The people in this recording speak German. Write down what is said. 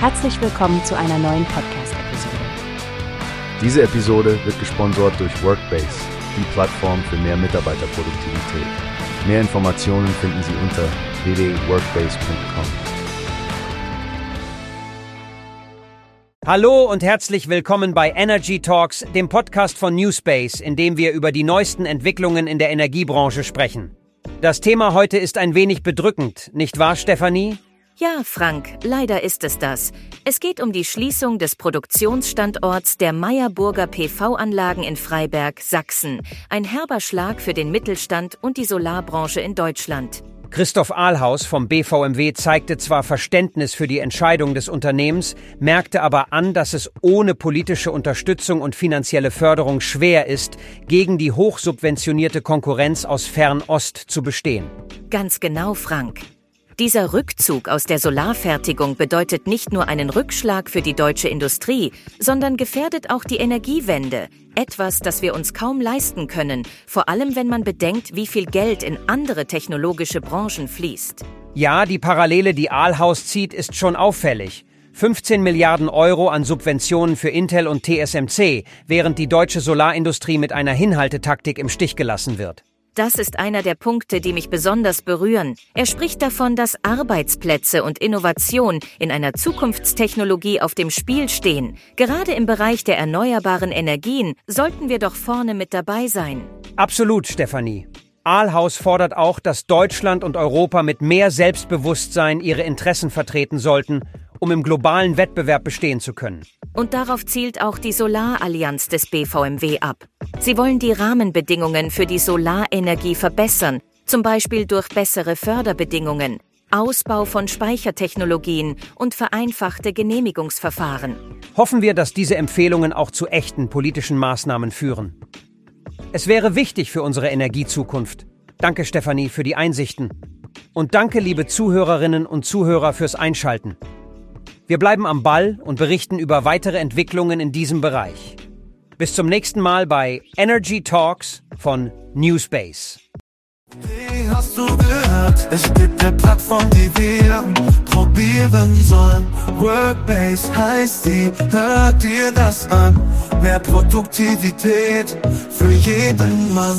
Herzlich willkommen zu einer neuen Podcast-Episode. Diese Episode wird gesponsert durch Workbase, die Plattform für mehr Mitarbeiterproduktivität. Mehr Informationen finden Sie unter www.workbase.com. Hallo und herzlich willkommen bei Energy Talks, dem Podcast von Newspace, in dem wir über die neuesten Entwicklungen in der Energiebranche sprechen. Das Thema heute ist ein wenig bedrückend, nicht wahr, Stefanie? Ja, Frank, leider ist es das. Es geht um die Schließung des Produktionsstandorts der Meyerburger PV-Anlagen in Freiberg, Sachsen. Ein herber Schlag für den Mittelstand und die Solarbranche in Deutschland. Christoph Ahlhaus vom BVMW zeigte zwar Verständnis für die Entscheidung des Unternehmens, merkte aber an, dass es ohne politische Unterstützung und finanzielle Förderung schwer ist, gegen die hochsubventionierte Konkurrenz aus Fernost zu bestehen. Ganz genau, Frank. Dieser Rückzug aus der Solarfertigung bedeutet nicht nur einen Rückschlag für die deutsche Industrie, sondern gefährdet auch die Energiewende, etwas, das wir uns kaum leisten können, vor allem wenn man bedenkt, wie viel Geld in andere technologische Branchen fließt. Ja, die Parallele, die Aalhaus zieht, ist schon auffällig. 15 Milliarden Euro an Subventionen für Intel und TSMC, während die deutsche Solarindustrie mit einer Hinhaltetaktik im Stich gelassen wird. Das ist einer der Punkte, die mich besonders berühren. Er spricht davon, dass Arbeitsplätze und Innovation in einer Zukunftstechnologie auf dem Spiel stehen. Gerade im Bereich der erneuerbaren Energien sollten wir doch vorne mit dabei sein. Absolut, Stefanie. Ahlhaus fordert auch, dass Deutschland und Europa mit mehr Selbstbewusstsein ihre Interessen vertreten sollten, um im globalen Wettbewerb bestehen zu können. Und darauf zielt auch die Solarallianz des BVMW ab. Sie wollen die Rahmenbedingungen für die Solarenergie verbessern, zum Beispiel durch bessere Förderbedingungen, Ausbau von Speichertechnologien und vereinfachte Genehmigungsverfahren. Hoffen wir, dass diese Empfehlungen auch zu echten politischen Maßnahmen führen. Es wäre wichtig für unsere Energiezukunft. Danke, Stefanie, für die Einsichten. Und danke, liebe Zuhörerinnen und Zuhörer, fürs Einschalten. Wir bleiben am Ball und berichten über weitere Entwicklungen in diesem Bereich. Bis zum nächsten Mal bei Energy Talks von Newspace. Wie hast du gehört? Es gibt eine Plattform, die wir probieren sollen. Workbase heißt die, hört dir das an. Mehr Produktivität für jeden Mann.